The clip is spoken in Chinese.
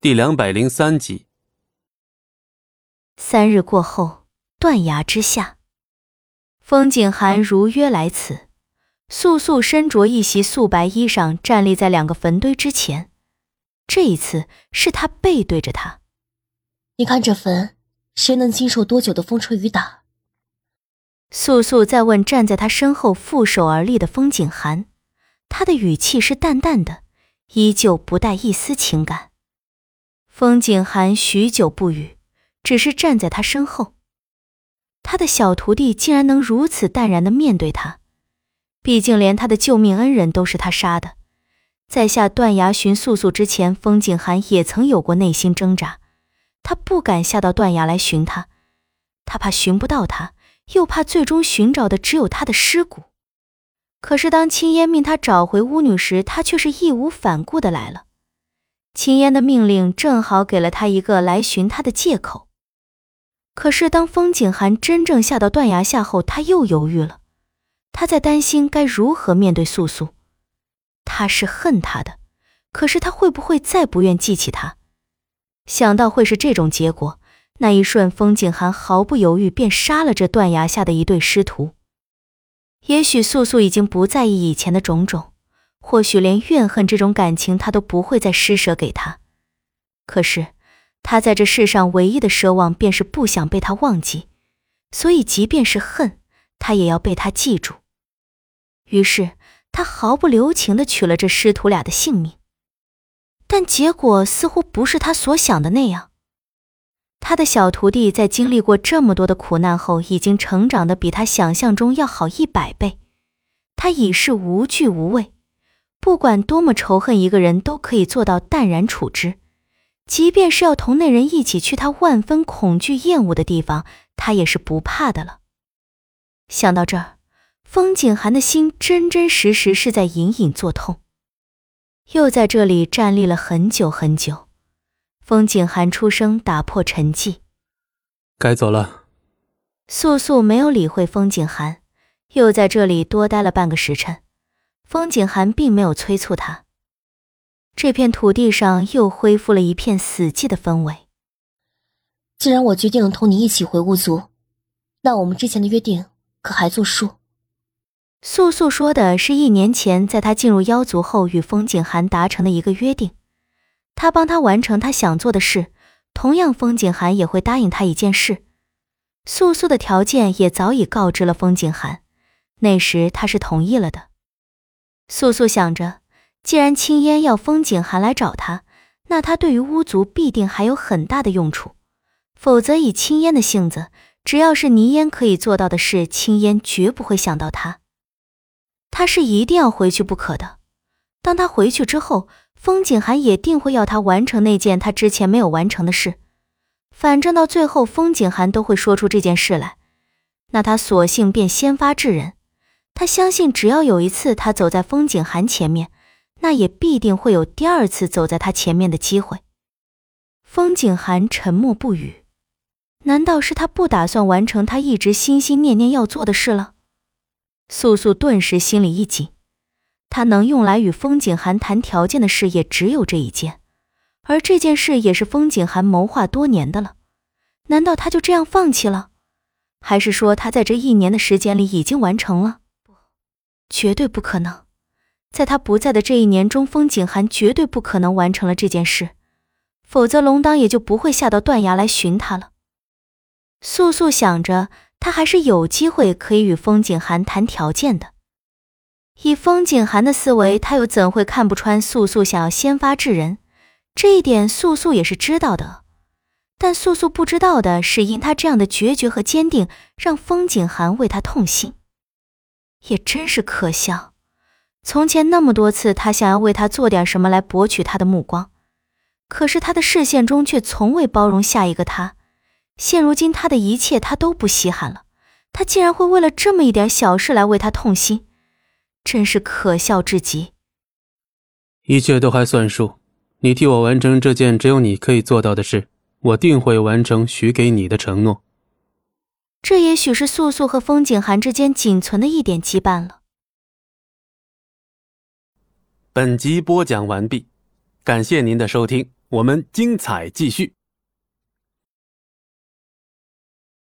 第两百零三集。三日过后，断崖之下，风景寒如约来此。素素身着一袭素白衣裳，站立在两个坟堆之前。这一次是他背对着他。你看这坟，谁能经受多久的风吹雨打？素素在问站在他身后负手而立的风景寒，他的语气是淡淡的，依旧不带一丝情感。风景寒许久不语，只是站在他身后。他的小徒弟竟然能如此淡然的面对他，毕竟连他的救命恩人都是他杀的。在下断崖寻素素之前，风景寒也曾有过内心挣扎。他不敢下到断崖来寻他，他怕寻不到他，又怕最终寻找的只有他的尸骨。可是当青烟命他找回巫女时，他却是义无反顾的来了。青烟的命令正好给了他一个来寻他的借口。可是当风景寒真正下到断崖下后，他又犹豫了。他在担心该如何面对素素。他是恨他的，可是他会不会再不愿记起他？想到会是这种结果，那一瞬，风景寒毫不犹豫便杀了这断崖下的一对师徒。也许素素已经不在意以前的种种。或许连怨恨这种感情，他都不会再施舍给他。可是，他在这世上唯一的奢望，便是不想被他忘记。所以，即便是恨，他也要被他记住。于是，他毫不留情地取了这师徒俩的性命。但结果似乎不是他所想的那样。他的小徒弟在经历过这么多的苦难后，已经成长的比他想象中要好一百倍。他已是无惧无畏。不管多么仇恨一个人，都可以做到淡然处之。即便是要同那人一起去他万分恐惧、厌恶的地方，他也是不怕的了。想到这儿，风景寒的心真真实实是在隐隐作痛。又在这里站立了很久很久，风景寒出声打破沉寂：“该走了。”素素没有理会风景寒，又在这里多待了半个时辰。风景寒并没有催促他，这片土地上又恢复了一片死寂的氛围。既然我决定了同你一起回巫族，那我们之前的约定可还作数？素素说的是一年前在他进入妖族后与风景寒达成的一个约定，他帮他完成他想做的事，同样风景寒也会答应他一件事。素素的条件也早已告知了风景寒，那时他是同意了的。素素想着，既然青烟要风景寒来找他，那他对于巫族必定还有很大的用处。否则，以青烟的性子，只要是泥烟可以做到的事，青烟绝不会想到他。他是一定要回去不可的。当他回去之后，风景寒也定会要他完成那件他之前没有完成的事。反正到最后，风景寒都会说出这件事来，那他索性便先发制人。他相信，只要有一次他走在风景寒前面，那也必定会有第二次走在他前面的机会。风景寒沉默不语，难道是他不打算完成他一直心心念念要做的事了？素素顿时心里一紧，他能用来与风景寒谈条件的事也只有这一件，而这件事也是风景寒谋划多年的了。难道他就这样放弃了？还是说他在这一年的时间里已经完成了？绝对不可能，在他不在的这一年中，风景寒绝对不可能完成了这件事，否则龙当也就不会下到断崖来寻他了。素素想着，他还是有机会可以与风景寒谈条件的。以风景寒的思维，他又怎会看不穿素素想要先发制人？这一点素素也是知道的，但素素不知道的是，因他这样的决绝和坚定，让风景寒为他痛心。也真是可笑，从前那么多次，他想要为他做点什么来博取他的目光，可是他的视线中却从未包容下一个他。现如今，他的一切他都不稀罕了，他竟然会为了这么一点小事来为他痛心，真是可笑至极。一切都还算数，你替我完成这件只有你可以做到的事，我定会完成许给你的承诺。这也许是素素和风景寒之间仅存的一点羁绊了。本集播讲完毕，感谢您的收听，我们精彩继续。